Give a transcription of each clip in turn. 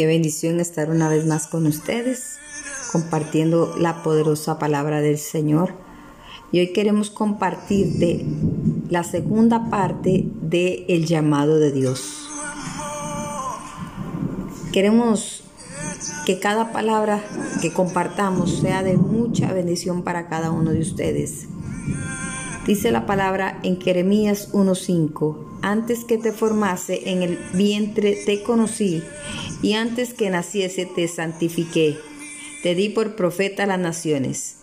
Qué bendición estar una vez más con ustedes, compartiendo la poderosa palabra del Señor. Y hoy queremos compartirte la segunda parte de el llamado de Dios. Queremos que cada palabra que compartamos sea de mucha bendición para cada uno de ustedes. Dice la palabra en Jeremías 1.5, antes que te formase en el vientre te conocí y antes que naciese te santifiqué, te di por profeta a las naciones.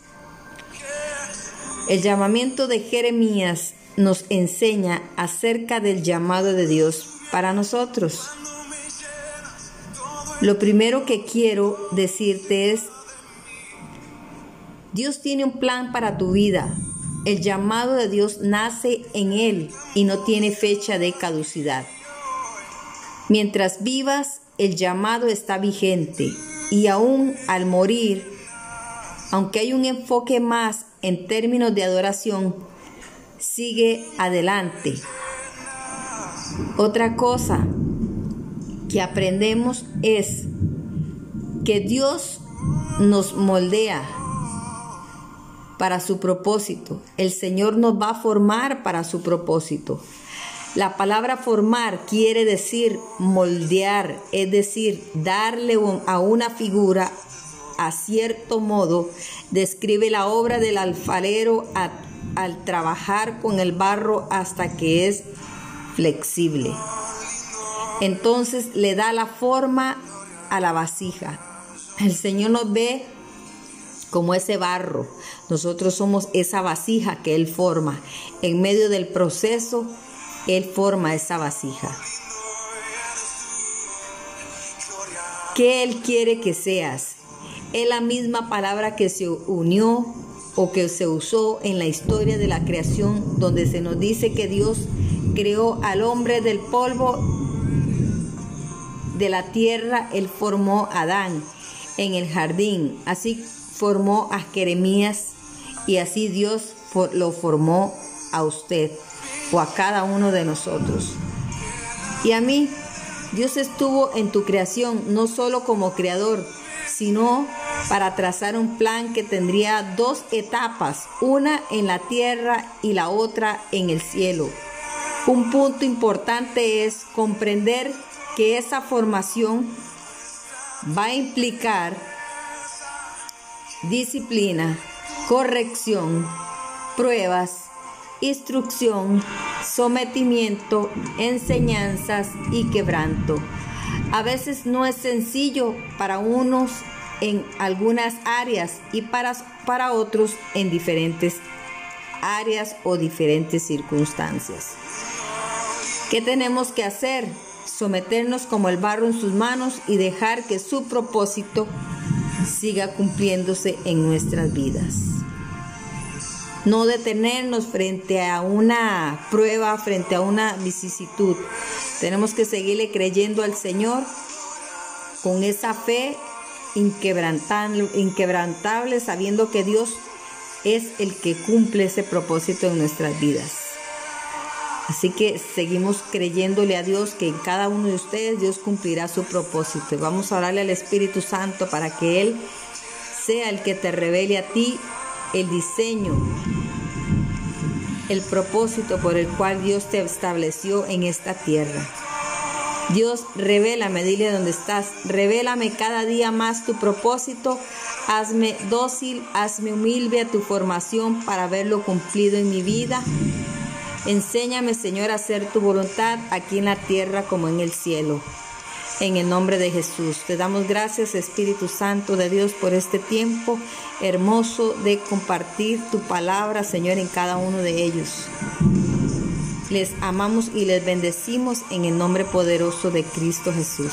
El llamamiento de Jeremías nos enseña acerca del llamado de Dios para nosotros. Lo primero que quiero decirte es, Dios tiene un plan para tu vida. El llamado de Dios nace en Él y no tiene fecha de caducidad. Mientras vivas, el llamado está vigente y aún al morir, aunque hay un enfoque más en términos de adoración, sigue adelante. Otra cosa que aprendemos es que Dios nos moldea para su propósito. El Señor nos va a formar para su propósito. La palabra formar quiere decir moldear, es decir, darle a una figura a cierto modo, describe la obra del alfarero al trabajar con el barro hasta que es flexible. Entonces le da la forma a la vasija. El Señor nos ve como ese barro. Nosotros somos esa vasija que Él forma. En medio del proceso, Él forma esa vasija. ¿Qué Él quiere que seas? Es la misma palabra que se unió o que se usó en la historia de la creación, donde se nos dice que Dios creó al hombre del polvo de la tierra, Él formó a Adán en el jardín. Así formó a Jeremías y así Dios lo formó a usted o a cada uno de nosotros. Y a mí, Dios estuvo en tu creación no solo como creador, sino para trazar un plan que tendría dos etapas, una en la tierra y la otra en el cielo. Un punto importante es comprender que esa formación va a implicar disciplina, corrección, pruebas, instrucción, sometimiento, enseñanzas y quebranto. A veces no es sencillo para unos en algunas áreas y para, para otros en diferentes áreas o diferentes circunstancias. ¿Qué tenemos que hacer? Someternos como el barro en sus manos y dejar que su propósito siga cumpliéndose en nuestras vidas. No detenernos frente a una prueba, frente a una vicisitud. Tenemos que seguirle creyendo al Señor con esa fe inquebrantable, sabiendo que Dios es el que cumple ese propósito en nuestras vidas. Así que seguimos creyéndole a Dios que en cada uno de ustedes Dios cumplirá su propósito. Y vamos a orarle al Espíritu Santo para que Él sea el que te revele a ti el diseño, el propósito por el cual Dios te estableció en esta tierra. Dios, revélame, dile dónde estás, revélame cada día más tu propósito, hazme dócil, hazme humilde a tu formación para verlo cumplido en mi vida Enséñame, Señor, a hacer tu voluntad aquí en la tierra como en el cielo. En el nombre de Jesús, te damos gracias, Espíritu Santo de Dios, por este tiempo hermoso de compartir tu palabra, Señor, en cada uno de ellos. Les amamos y les bendecimos en el nombre poderoso de Cristo Jesús.